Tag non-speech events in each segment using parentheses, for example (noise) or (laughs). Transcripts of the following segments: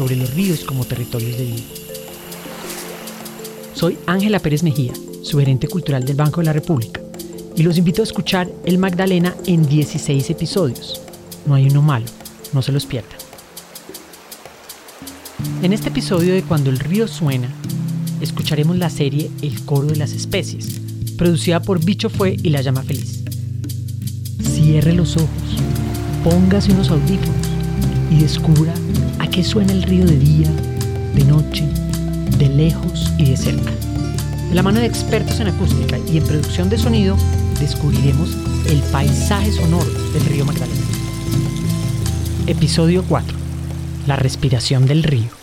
sobre los ríos como territorios de vida. Soy Ángela Pérez Mejía, su gerente cultural del Banco de la República, y los invito a escuchar El Magdalena en 16 episodios. No hay uno malo, no se los pierdan. En este episodio de Cuando el río suena, escucharemos la serie El coro de las especies, producida por Bicho Fue y La Llama Feliz. Cierre los ojos, póngase unos audífonos descubra a qué suena el río de día, de noche, de lejos y de cerca. De la mano de expertos en acústica y en producción de sonido, descubriremos el paisaje sonoro del río Magdalena. Episodio 4. La respiración del río.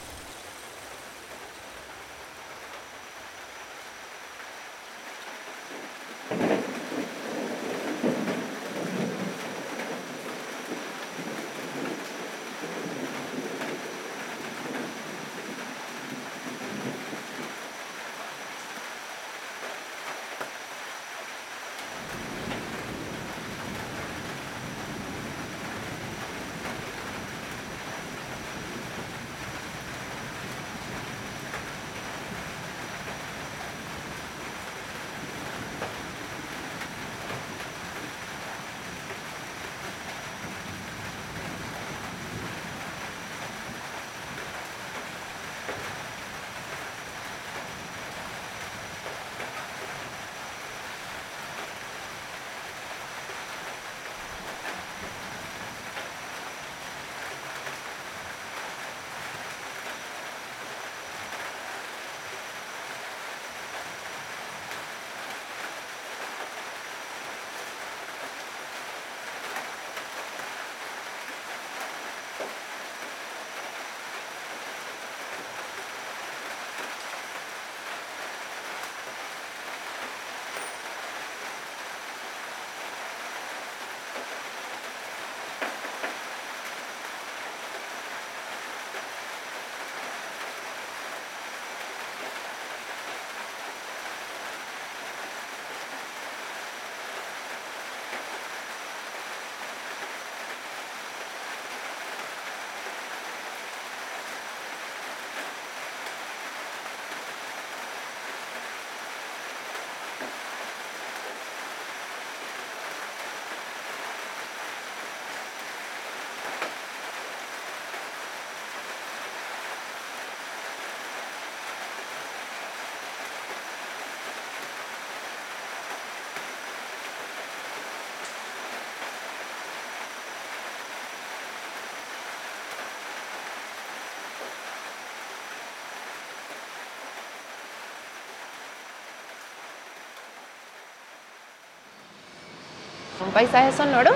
Un paisaje sonoro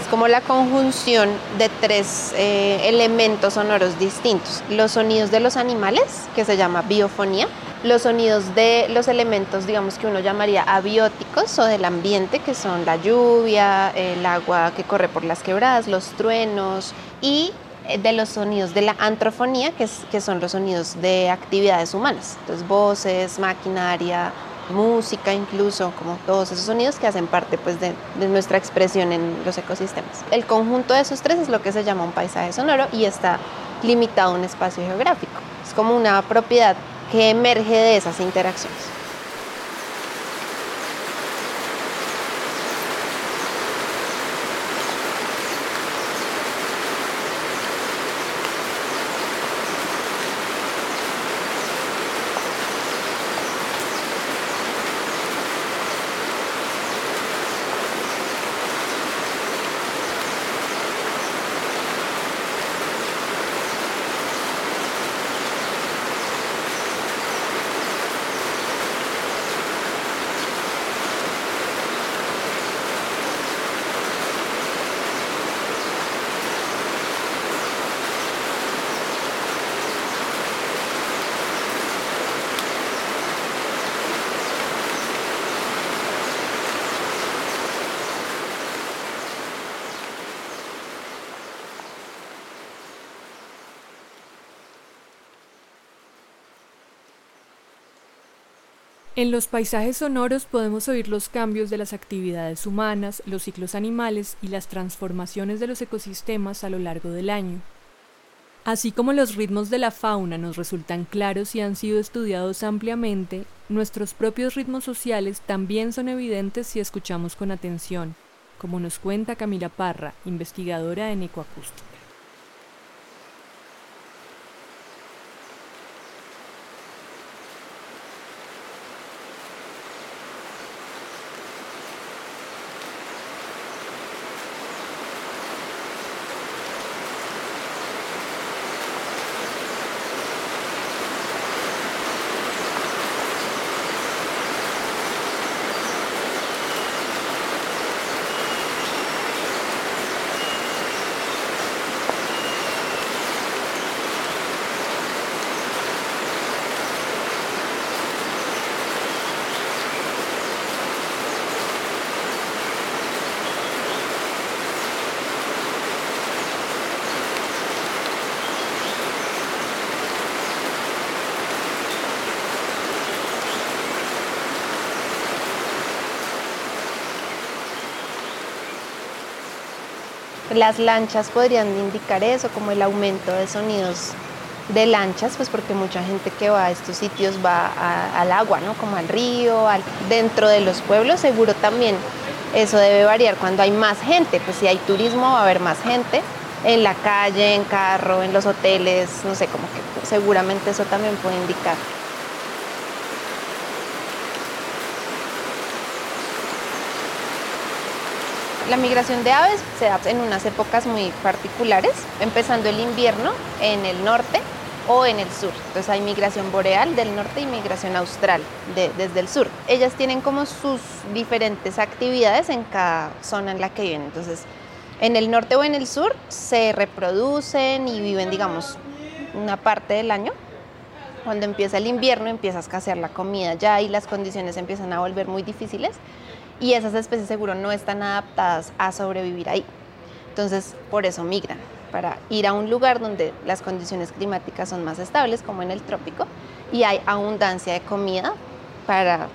es como la conjunción de tres eh, elementos sonoros distintos. Los sonidos de los animales, que se llama biofonía, los sonidos de los elementos, digamos que uno llamaría abióticos o del ambiente, que son la lluvia, el agua que corre por las quebradas, los truenos y eh, de los sonidos de la antrofonía, que, que son los sonidos de actividades humanas, entonces voces, maquinaria, música incluso, como todos esos sonidos que hacen parte pues, de, de, nuestra expresión en los ecosistemas. El conjunto de esos tres es lo que se llama un paisaje sonoro y está limitado a un espacio geográfico. Es como una propiedad que emerge de esas interacciones. En los paisajes sonoros podemos oír los cambios de las actividades humanas, los ciclos animales y las transformaciones de los ecosistemas a lo largo del año. Así como los ritmos de la fauna nos resultan claros y han sido estudiados ampliamente, nuestros propios ritmos sociales también son evidentes si escuchamos con atención, como nos cuenta Camila Parra, investigadora en ecoacústica. Las lanchas podrían indicar eso, como el aumento de sonidos de lanchas, pues porque mucha gente que va a estos sitios va al agua, ¿no? Como al río, dentro de los pueblos seguro también eso debe variar cuando hay más gente, pues si hay turismo va a haber más gente en la calle, en carro, en los hoteles, no sé, como que seguramente eso también puede indicar. La migración de aves se da en unas épocas muy particulares, empezando el invierno en el norte o en el sur. Entonces hay migración boreal del norte y migración austral desde el sur. Ellas tienen como sus diferentes actividades en cada zona en la que viven. Entonces, en el norte o en el sur se reproducen y viven, digamos, una parte del año. Cuando empieza el invierno empieza a escasear la comida ya y las condiciones empiezan a volver muy difíciles y esas especies seguro no están adaptadas a sobrevivir ahí. Entonces, por eso migran, para ir a un lugar donde las condiciones climáticas son más estables, como en el trópico, y hay abundancia de comida para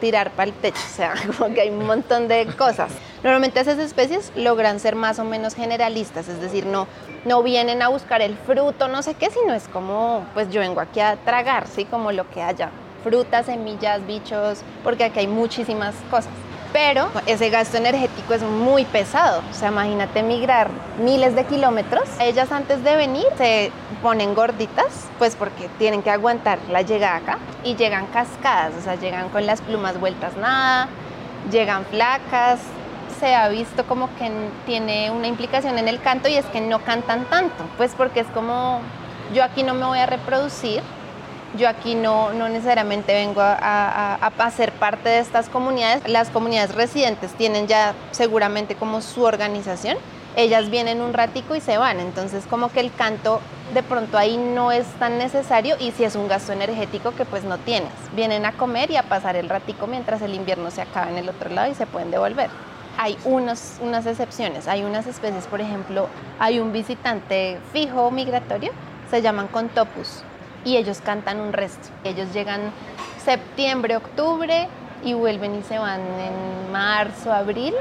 tirar para el techo, o sea, (laughs) como que hay un montón de cosas. Normalmente esas especies logran ser más o menos generalistas, es decir, no, no vienen a buscar el fruto, no sé qué, sino es como, pues yo vengo aquí a tragar, ¿sí? Como lo que haya, frutas, semillas, bichos, porque aquí hay muchísimas cosas pero ese gasto energético es muy pesado. O sea, imagínate migrar miles de kilómetros. Ellas antes de venir se ponen gorditas, pues porque tienen que aguantar la llegada acá y llegan cascadas, o sea, llegan con las plumas vueltas nada, llegan flacas. Se ha visto como que tiene una implicación en el canto y es que no cantan tanto, pues porque es como yo aquí no me voy a reproducir, yo aquí no, no necesariamente vengo a, a, ser parte de estas comunidades. Las comunidades residentes tienen ya seguramente como su organización. Ellas vienen un ratico y se van. Entonces como que el canto de pronto ahí no es tan necesario y si es un gasto energético que pues no tienes. Vienen a comer y a pasar el ratico mientras el invierno se acaba en el otro lado y se pueden devolver hay unas excepciones. Hay unas especies, por ejemplo, hay un visitante fijo migratorio, se llaman contopus y ellos cantan un resto. Ellos llegan septiembre, octubre y vuelven y se van en marzo, abril,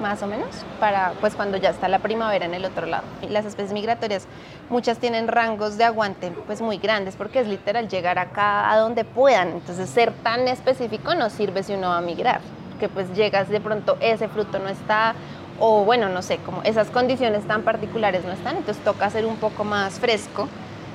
más o menos, para pues cuando ya está la primavera en el otro lado. Y las especies migratorias, muchas tienen rangos de aguante pues muy grandes porque es literal llegar acá a donde puedan. Entonces ser tan específico no sirve si uno va a migrar, que pues llegas de pronto ese fruto no está o bueno, no sé, como esas condiciones tan particulares no están, entonces toca ser un poco más fresco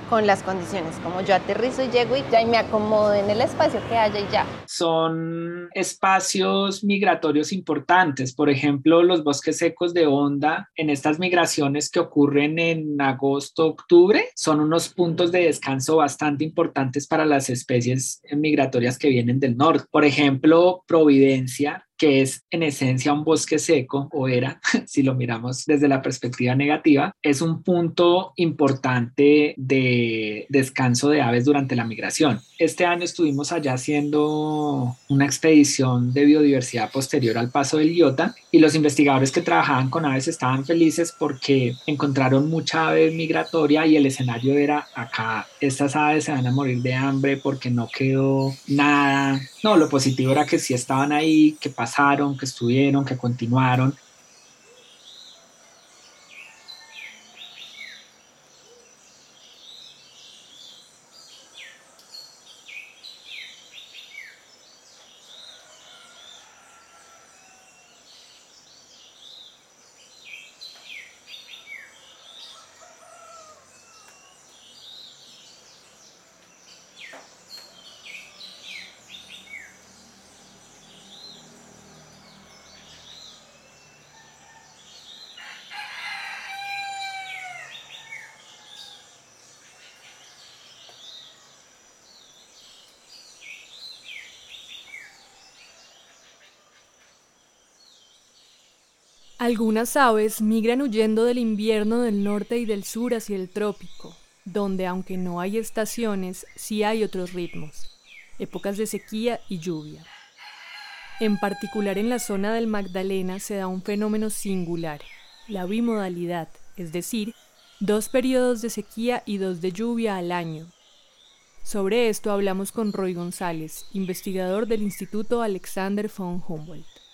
con las condiciones, como yo aterrizo y llego y ya me acomodo en el espacio que haya y ya. Son espacios migratorios importantes, por ejemplo, los bosques secos de onda en estas migraciones que ocurren en agosto, octubre, son unos puntos de descanso bastante importantes para las especies migratorias que vienen del norte. Por ejemplo, Providencia que es en esencia un bosque seco, o era, (laughs) si lo miramos desde la perspectiva negativa, es un punto importante de descanso de aves durante la migración. Este año estuvimos allá haciendo una expedición de biodiversidad posterior al paso del Iota y los investigadores que trabajaban con aves estaban felices porque encontraron mucha ave migratoria y el escenario era acá, estas aves se van a morir de hambre porque no quedó nada. No, lo positivo era que sí estaban ahí, que pasaron, que estuvieron, que continuaron Algunas aves migran huyendo del invierno del norte y del sur hacia el trópico, donde aunque no hay estaciones, sí hay otros ritmos, épocas de sequía y lluvia. En particular en la zona del Magdalena se da un fenómeno singular, la bimodalidad, es decir, dos periodos de sequía y dos de lluvia al año. Sobre esto hablamos con Roy González, investigador del Instituto Alexander von Humboldt.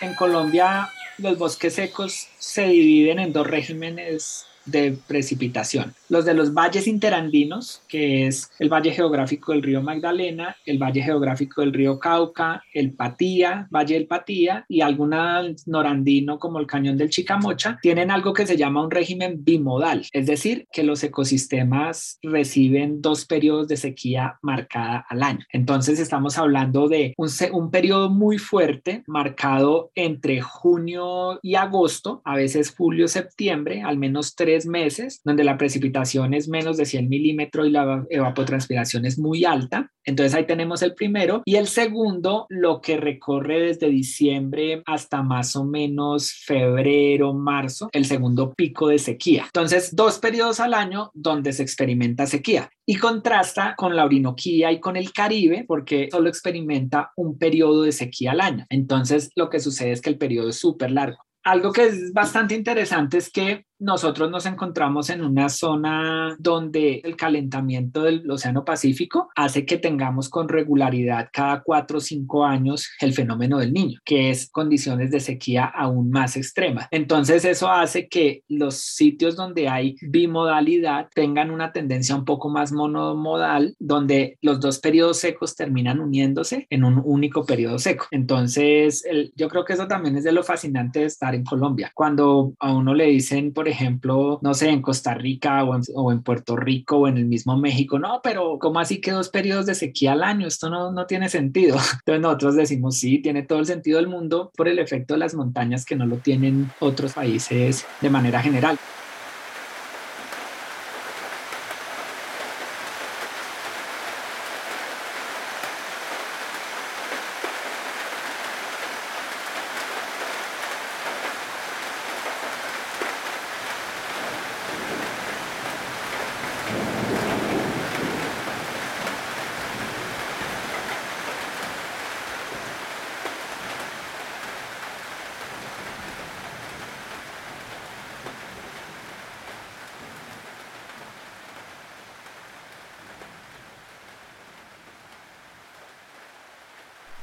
En Colombia los bosques secos se dividen en dos regímenes de precipitación. Los de los valles interandinos, que es el valle geográfico del río Magdalena, el valle geográfico del río Cauca, el Patía, Valle del Patía y alguna norandino como el cañón del Chicamocha, tienen algo que se llama un régimen bimodal, es decir, que los ecosistemas reciben dos periodos de sequía marcada al año. Entonces estamos hablando de un, un periodo muy fuerte marcado entre junio y agosto, a veces julio-septiembre, al menos tres meses, donde la precipitación es menos de 100 milímetros y la evapotranspiración es muy alta. Entonces ahí tenemos el primero. Y el segundo, lo que recorre desde diciembre hasta más o menos febrero, marzo, el segundo pico de sequía. Entonces, dos periodos al año donde se experimenta sequía y contrasta con la Orinoquía y con el Caribe porque solo experimenta un periodo de sequía al año. Entonces, lo que sucede es que el periodo es súper largo. Algo que es bastante interesante es que nosotros nos encontramos en una zona donde el calentamiento del Océano Pacífico hace que tengamos con regularidad cada cuatro o cinco años el fenómeno del niño, que es condiciones de sequía aún más extremas. Entonces eso hace que los sitios donde hay bimodalidad tengan una tendencia un poco más monomodal, donde los dos periodos secos terminan uniéndose en un único periodo seco. Entonces yo creo que eso también es de lo fascinante de estar en Colombia. Cuando a uno le dicen, por ejemplo, no sé, en Costa Rica o en, Puerto Rico o en el mismo México, no, pero ¿cómo así que dos periodos de sequía al año? Esto no, no tiene sentido. (laughs) Entonces nosotros decimos, sí, tiene todo el sentido del mundo por el efecto de las montañas que no lo tienen otros países de manera general.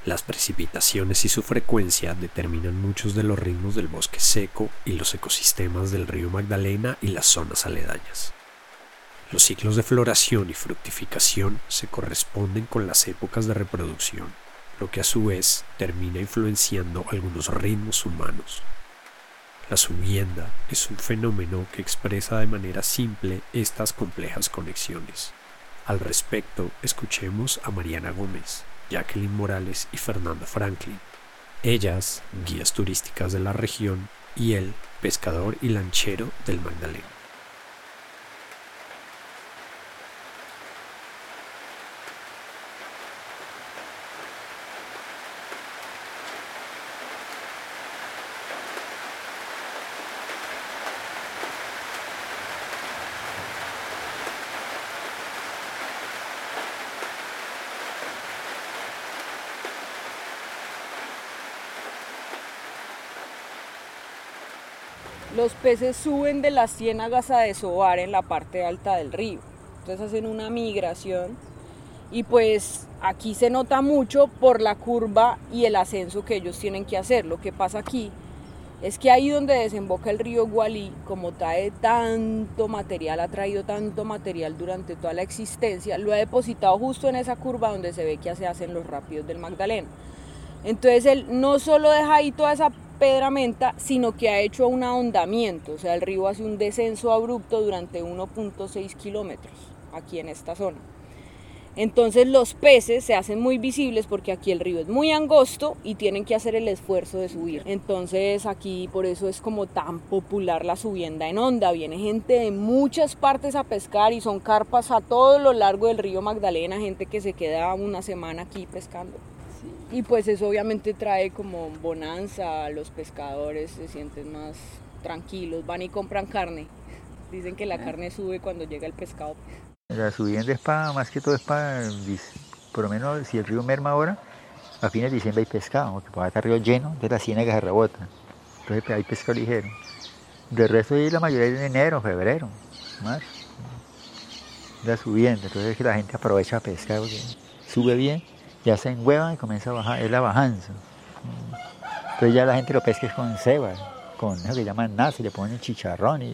Las precipitaciones y su frecuencia determinan muchos de los ritmos del bosque seco y los ecosistemas del río Magdalena y las zonas aledañas. Los ciclos de floración y fructificación se corresponden con las épocas de reproducción, lo que a su vez termina influenciando algunos ritmos humanos. La subienda es un fenómeno que expresa de manera simple estas complejas conexiones. Al respecto, escuchemos a Mariana Gómez, Jacqueline Morales y Fernanda Franklin. Ellas, guías turísticas de la región, y él, pescador y lanchero del Magdalena. Los peces suben de las ciénagas a desovar en la parte alta del río. Entonces hacen una migración y pues aquí se nota mucho por la curva y el ascenso que ellos tienen que hacer. Lo que pasa aquí es que ahí donde desemboca el río Gualí, como trae tanto material, ha traído tanto material durante toda la existencia, lo ha depositado justo en esa curva donde se ve que se hacen los rápidos del Magdalena. Entonces él no solo deja ahí toda esa pedramenta, sino que ha hecho un ahondamiento, o sea, el río hace un descenso abrupto durante 1.6 kilómetros aquí en esta zona. Entonces los peces se hacen muy visibles porque aquí el río es muy angosto y tienen que hacer el esfuerzo de subir. Entonces aquí por eso es como tan popular la subienda en onda. Viene gente de muchas partes a pescar y son carpas a todo lo largo del río Magdalena, gente que se queda una semana aquí pescando. Y pues eso obviamente trae como bonanza, los pescadores se sienten más tranquilos, van y compran carne. (laughs) Dicen que la ah. carne sube cuando llega el pescado. La subiendo es para, más que todo es para, por lo menos si el río merma ahora, a fines de diciembre hay pescado, porque puede estar río lleno, de la ciénaga se rebota. Entonces pues, hay pescado ligero. De resto hay la mayoría de enero, febrero, marzo. La subiendo, entonces que la gente aprovecha a pescar porque sube bien ya se enhueva y comienza a bajar, es la bajanza. Entonces ya la gente lo pesca con ceba, con eso que llaman nace, le ponen chicharrón y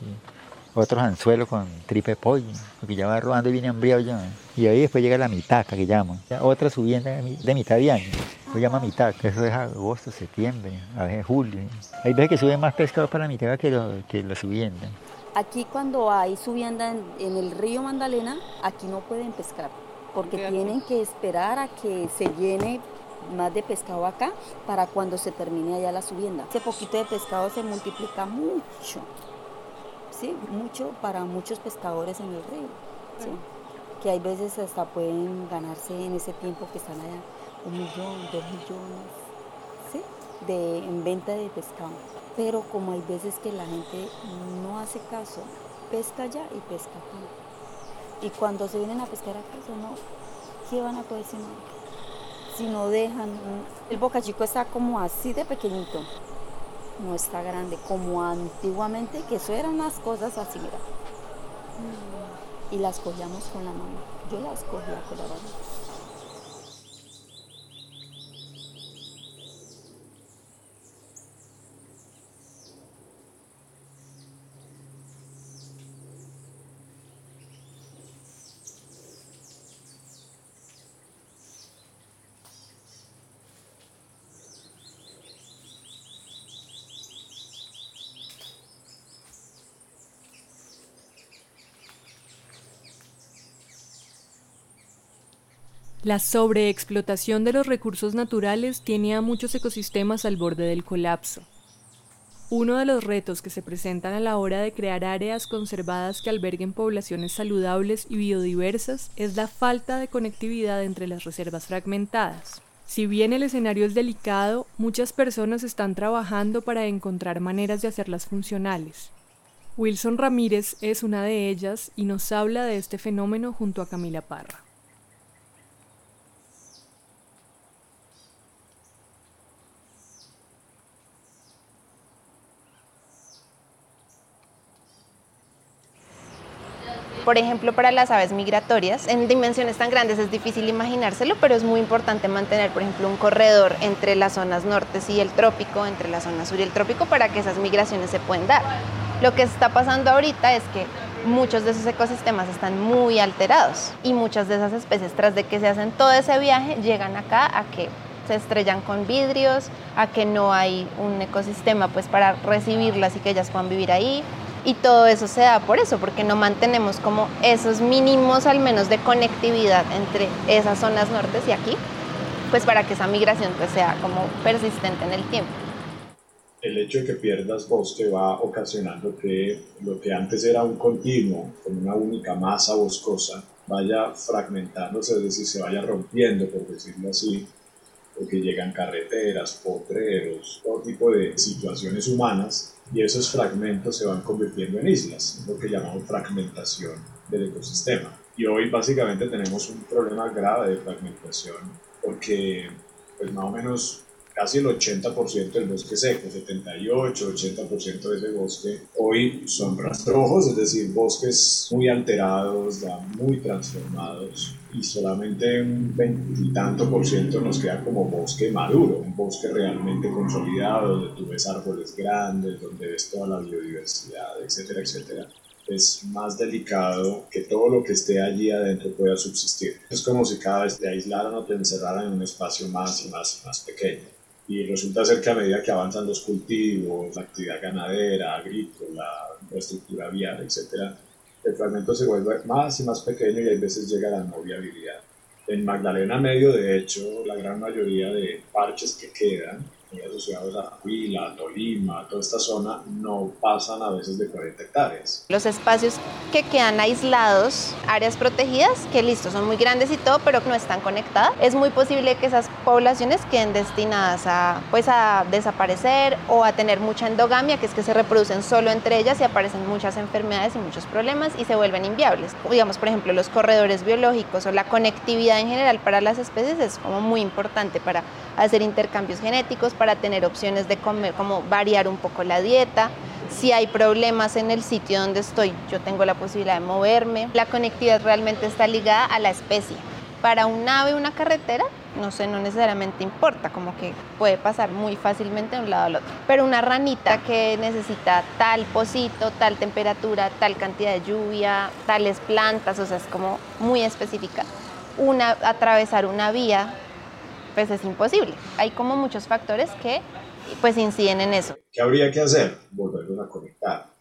otros anzuelos con tripe pollo, porque ya va rodando y viene hambriado ya. Y ahí después llega la mitaca que llaman, otra subienda de mitad de año, se llama mitaca, eso es agosto, septiembre, a veces julio. Hay veces que suben más pescados para la mitaca que la que lo subienda. Aquí cuando hay subienda en el río Magdalena, aquí no pueden pescar porque tienen que esperar a que se llene más de pescado acá para cuando se termine allá la subienda. Ese poquito de pescado se multiplica mucho, sí, mucho para muchos pescadores en el río, ¿sí? que hay veces hasta pueden ganarse en ese tiempo que están allá un millón, dos millones, ¿sí? de, en venta de pescado. Pero como hay veces que la gente no hace caso, pesca allá y pesca aquí. Y cuando se vienen a pescar acá, no, ¿qué van a poder Si no dejan, el boca chico está como así de pequeñito, no está grande, como antiguamente, que eso eran las cosas así, mira. Y las cogíamos con la mano. Yo las cogía con la mano. La sobreexplotación de los recursos naturales tiene a muchos ecosistemas al borde del colapso. Uno de los retos que se presentan a la hora de crear áreas conservadas que alberguen poblaciones saludables y biodiversas es la falta de conectividad entre las reservas fragmentadas. Si bien el escenario es delicado, muchas personas están trabajando para encontrar maneras de hacerlas funcionales. Wilson Ramírez es una de ellas y nos habla de este fenómeno junto a Camila Parra. Por ejemplo, para las aves migratorias, en dimensiones tan grandes es difícil imaginárselo, pero es muy importante mantener, por ejemplo, un corredor entre las zonas norte y el trópico, entre la zona sur y el trópico, para que esas migraciones se puedan dar. Lo que está pasando ahorita es que muchos de esos ecosistemas están muy alterados y muchas de esas especies, tras de que se hacen todo ese viaje, llegan acá a que se estrellan con vidrios, a que no hay un ecosistema pues para recibirlas y que ellas puedan vivir ahí. Y todo eso se da por eso, porque no mantenemos como esos mínimos al menos de conectividad entre esas zonas nortes y aquí, pues para que esa migración pues sea como persistente en el tiempo. El hecho de que pierdas bosque va ocasionando que lo que antes era un continuo, con una única masa boscosa, vaya fragmentándose, es decir, se vaya rompiendo, por decirlo así, porque llegan carreteras, potreros, todo tipo de situaciones humanas, y esos fragmentos se van convirtiendo en islas, lo que llamamos fragmentación del ecosistema. Y hoy básicamente tenemos un problema grave de fragmentación, porque pues más o menos casi el 80% del bosque seco, 78, 80% de ese bosque hoy son rastrojos, es decir, bosques muy alterados, muy transformados y solamente un veintitanto por ciento nos queda como bosque maduro, un bosque realmente consolidado, donde tú ves árboles grandes, donde ves toda la biodiversidad, etcétera, etcétera es más delicado que todo lo que esté allí adentro pueda subsistir. Es como si cada vez te aislaran o te encerraran en un espacio más y más y más pequeño y resulta ser que a medida que avanzan los cultivos, la actividad ganadera, agrícola, infraestructura vial, etc., el fragmento se vuelve más y más pequeño y a veces llega a la no viabilidad. En Magdalena Medio, de hecho, la gran mayoría de parches que quedan asociados a Huila, Tolima, toda esta zona, no pasan a veces de 40 hectáreas. Los espacios que quedan aislados, áreas protegidas, que listo, son muy grandes y todo, pero no están conectadas, es muy posible que esas poblaciones queden destinadas a, pues, a desaparecer o a tener mucha endogamia, que es que se reproducen solo entre ellas y aparecen muchas enfermedades y muchos problemas y se vuelven inviables. Digamos, por ejemplo, los corredores biológicos o la conectividad en general para las especies es como muy importante para hacer intercambios genéticos, para tener opciones de comer, como variar un poco la dieta. Si hay problemas en el sitio donde estoy, yo tengo la posibilidad de moverme. La conectividad realmente está ligada a la especie. Para un ave, una carretera, no sé, no necesariamente importa, como que puede pasar muy fácilmente de un lado al otro. Pero una ranita que necesita tal pocito, tal temperatura, tal cantidad de lluvia, tales plantas, o sea, es como muy específica. Una, atravesar una vía pues es imposible. Hay como muchos factores que pues inciden en eso. ¿Qué habría que hacer? Volverlos a conectar.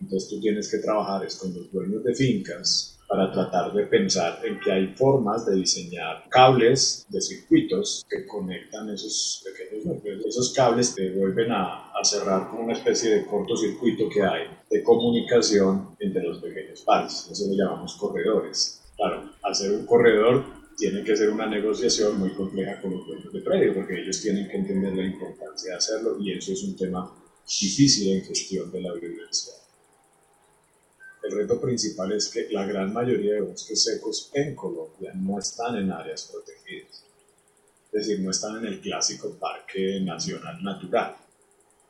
Entonces tú tienes que trabajar es con los dueños de fincas para tratar de pensar en que hay formas de diseñar cables de circuitos que conectan esos pequeños núcleos. Esos cables te vuelven a, a cerrar con una especie de cortocircuito que hay de comunicación entre los pequeños pares. Eso lo llamamos corredores. Claro, hacer un corredor tiene que ser una negociación muy compleja con los dueños de predio, porque ellos tienen que entender la importancia de hacerlo y eso es un tema difícil en gestión de la biodiversidad. El reto principal es que la gran mayoría de bosques secos en Colombia no están en áreas protegidas, es decir, no están en el clásico Parque Nacional Natural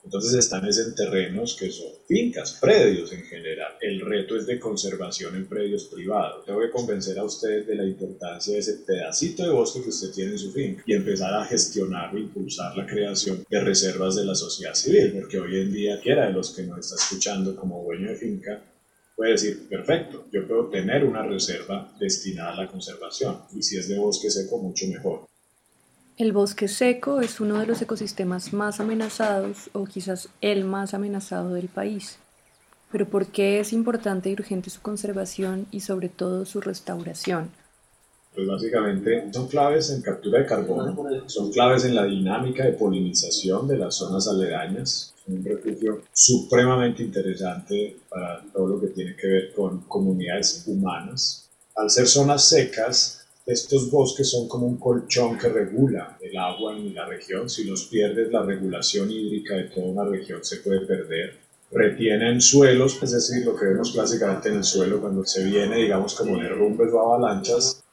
entonces están en terrenos que son fincas, predios en general. El reto es de conservación en predios privados. Tengo que convencer a usted de la importancia de ese pedacito de bosque que usted tiene en su finca y empezar a gestionar o impulsar la creación de reservas de la sociedad civil, porque hoy en día quiera de los que nos está escuchando como dueño de finca puede decir, perfecto, yo puedo tener una reserva destinada a la conservación y si es de bosque seco, mucho mejor. El bosque seco es uno de los ecosistemas más amenazados o quizás el más amenazado del país. Pero ¿por qué es importante y urgente su conservación y sobre todo su restauración? Pues básicamente son claves en captura de carbono, son claves en la dinámica de polinización de las zonas aledañas, un refugio supremamente interesante para todo lo que tiene que ver con comunidades humanas. Al ser zonas secas, estos bosques son como un colchón que regula el agua en la región. Si los pierdes, la regulación hídrica de toda una región se puede perder. Retienen suelos, es decir, lo que vemos clásicamente en el suelo cuando se viene, digamos, como derrumbes o avalanchas.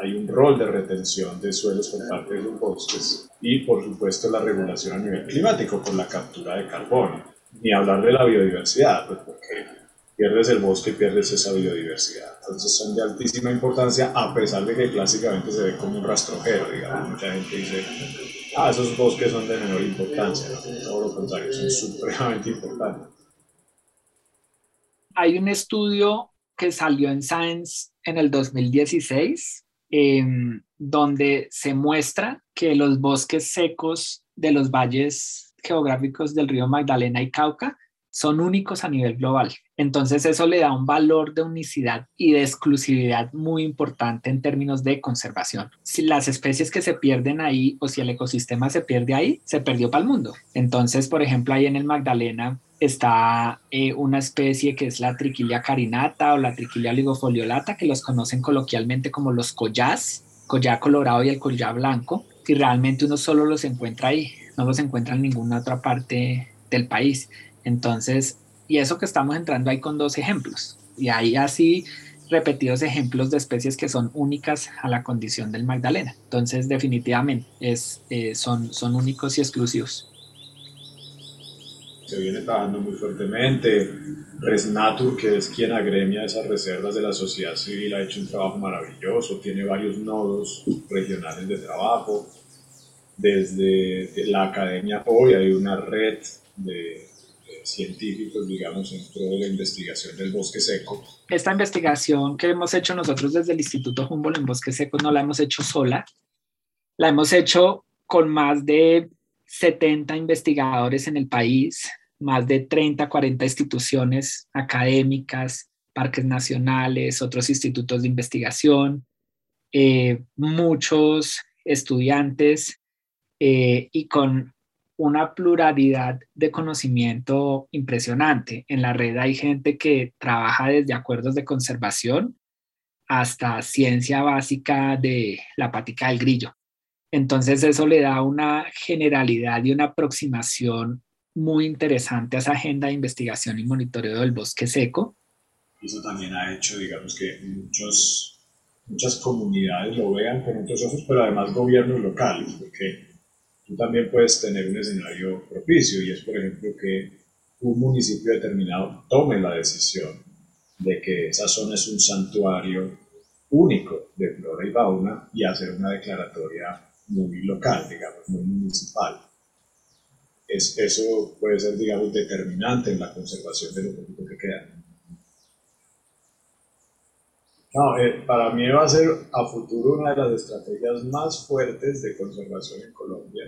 Hay un rol de retención de suelos por parte de los bosques y, por supuesto, la regulación a nivel climático con la captura de carbono. Ni hablar de la biodiversidad, pues porque pierdes el bosque, pierdes esa biodiversidad. Entonces son de altísima importancia, a pesar de que clásicamente se ve como un rastrojero, digamos. Mucha gente dice, ah, esos bosques son de menor importancia. Todo lo contrario, son supremamente importantes. Hay un estudio que salió en Science en el 2016, em, donde se muestra que los bosques secos de los valles geográficos del río Magdalena y Cauca son únicos a nivel global. Entonces eso le da un valor de unicidad y de exclusividad muy importante en términos de conservación. Si las especies que se pierden ahí o si el ecosistema se pierde ahí, se perdió para el mundo. Entonces, por ejemplo, ahí en el Magdalena está eh, una especie que es la triquilia carinata o la triquilia oligofoliolata, que los conocen coloquialmente como los collás, collá colorado y el collá blanco, y realmente uno solo los encuentra ahí, no los encuentra en ninguna otra parte del país. Entonces, y eso que estamos entrando ahí con dos ejemplos. Y hay así repetidos ejemplos de especies que son únicas a la condición del Magdalena. Entonces, definitivamente, es, eh, son, son únicos y exclusivos. Se viene trabajando muy fuertemente. Resnatur, que es quien agremia esas reservas de la sociedad civil, ha hecho un trabajo maravilloso. Tiene varios nodos regionales de trabajo. Desde la academia hoy hay una red de científicos, digamos, dentro de la investigación del bosque seco. Esta investigación que hemos hecho nosotros desde el Instituto Humboldt en Bosque Seco no la hemos hecho sola, la hemos hecho con más de 70 investigadores en el país, más de 30, 40 instituciones académicas, parques nacionales, otros institutos de investigación, eh, muchos estudiantes eh, y con una pluralidad de conocimiento impresionante. En la red hay gente que trabaja desde acuerdos de conservación hasta ciencia básica de la pática del grillo. Entonces eso le da una generalidad y una aproximación muy interesante a esa agenda de investigación y monitoreo del bosque seco. Eso también ha hecho, digamos, que muchos, muchas comunidades lo vean con otros ojos, pero además gobiernos locales, porque tú también puedes tener un escenario propicio y es, por ejemplo, que un municipio determinado tome la decisión de que esa zona es un santuario único de flora y fauna y hacer una declaratoria muy local, digamos, muy municipal. Es, eso puede ser, digamos, determinante en la conservación de lo poquito que queda. No, eh, para mí va a ser a futuro una de las estrategias más fuertes de conservación en Colombia.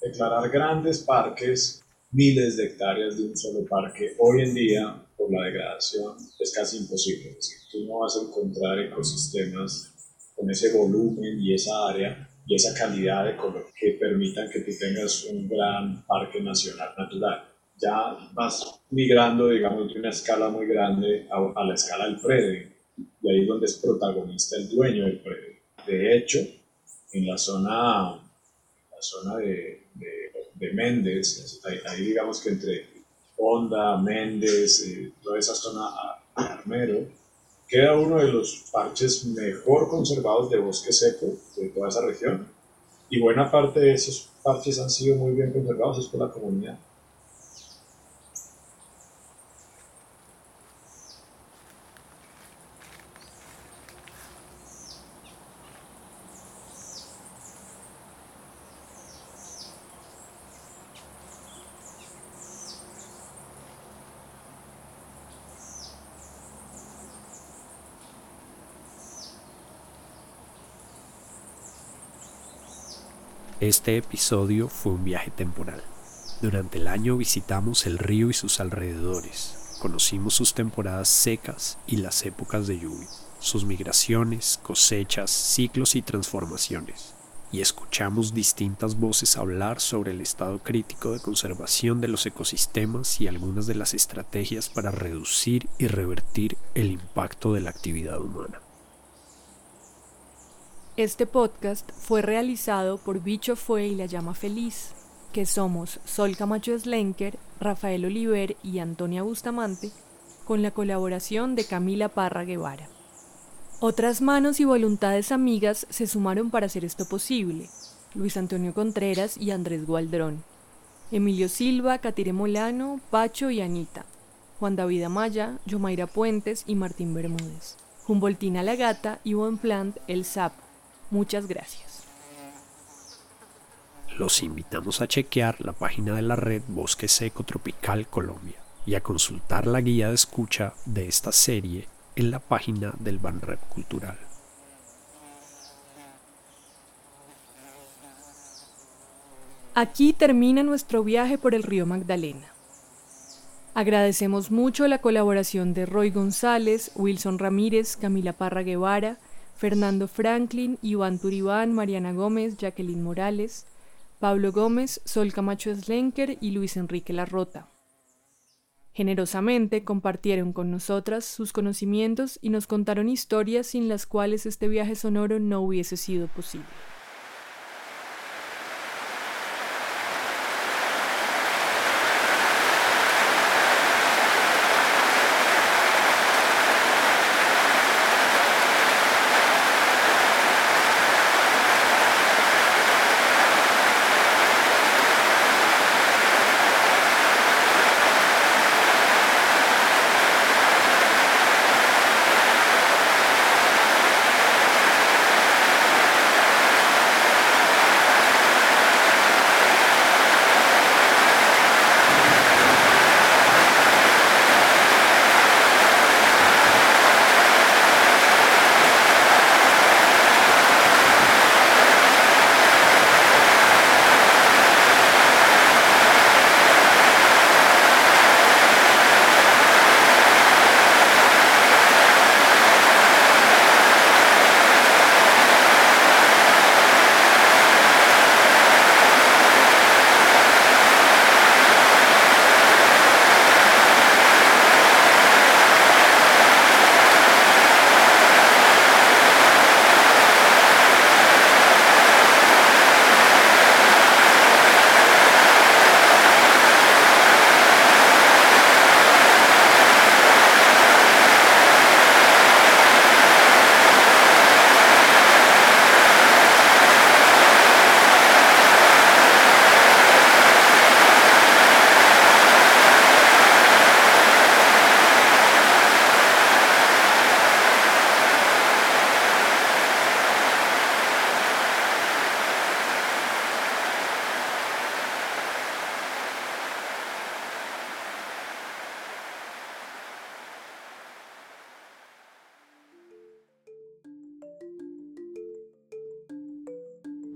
Declarar grandes parques, miles de hectáreas de un solo parque, hoy en día, por la degradación, es casi imposible. Es decir, tú no vas a encontrar ecosistemas con ese volumen y esa área y esa calidad de color que permitan que tú tengas un gran parque nacional natural. Ya vas migrando, digamos, de una escala muy grande a, a la escala del predio y ahí es donde es protagonista el dueño del predio. De hecho, en la zona, la zona de, de, Méndez, ahí, digamos que entre Honda, Méndez, eh, toda esa zona Armero, queda uno de los parches mejor conservados de bosque seco de toda esa región. Y buena parte de esos parches han sido muy bien conservados es por la comunidad. Este episodio fue un viaje temporal. Durante el año visitamos el río y sus alrededores, conocimos sus temporadas secas y las épocas de lluvia, sus migraciones, cosechas, ciclos y transformaciones, y escuchamos distintas voces hablar sobre el estado crítico de conservación de los ecosistemas y algunas de las estrategias para reducir y revertir el impacto de la actividad humana. Este podcast fue realizado por Bicho Fue y La Llama Feliz, que somos Sol Camacho Slenker, Rafael Oliver y Antonia Bustamante, con la colaboración de Camila Parra Guevara. Otras manos y voluntades amigas se sumaron para hacer esto posible. Luis Antonio Contreras y Andrés Gualdrón. Emilio Silva, Catire Molano, Pacho y Anita. Juan David Amaya, Yomaira Puentes y Martín Bermúdez. Humboldtina La Gata y Plant El Sapo. Muchas gracias. Los invitamos a chequear la página de la red Bosque Seco Tropical Colombia y a consultar la guía de escucha de esta serie en la página del Banrep Cultural. Aquí termina nuestro viaje por el río Magdalena. Agradecemos mucho la colaboración de Roy González, Wilson Ramírez, Camila Parra Guevara, Fernando Franklin, Iván Turibán, Mariana Gómez, Jacqueline Morales, Pablo Gómez, Sol Camacho Slenker y Luis Enrique Larrota. Generosamente compartieron con nosotras sus conocimientos y nos contaron historias sin las cuales este viaje sonoro no hubiese sido posible.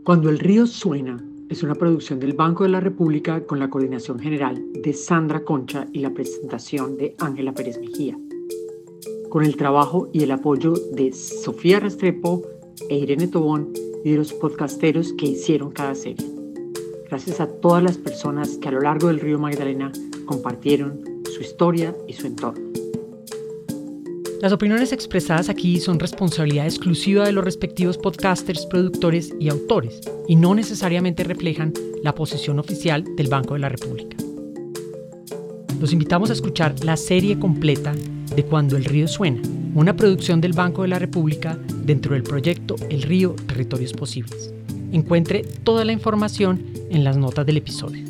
Cuando el río suena es una producción del Banco de la República con la coordinación general de Sandra Concha y la presentación de Ángela Pérez Mejía, con el trabajo y el apoyo de Sofía Restrepo e Irene Tobón y de los podcasteros que hicieron cada serie. Gracias a todas las personas que a lo largo del río Magdalena compartieron su historia y su entorno. Las opiniones expresadas aquí son responsabilidad exclusiva de los respectivos podcasters, productores y autores, y no necesariamente reflejan la posición oficial del Banco de la República. Los invitamos a escuchar la serie completa de Cuando el río suena, una producción del Banco de la República dentro del proyecto El río Territorios Posibles. Encuentre toda la información en las notas del episodio.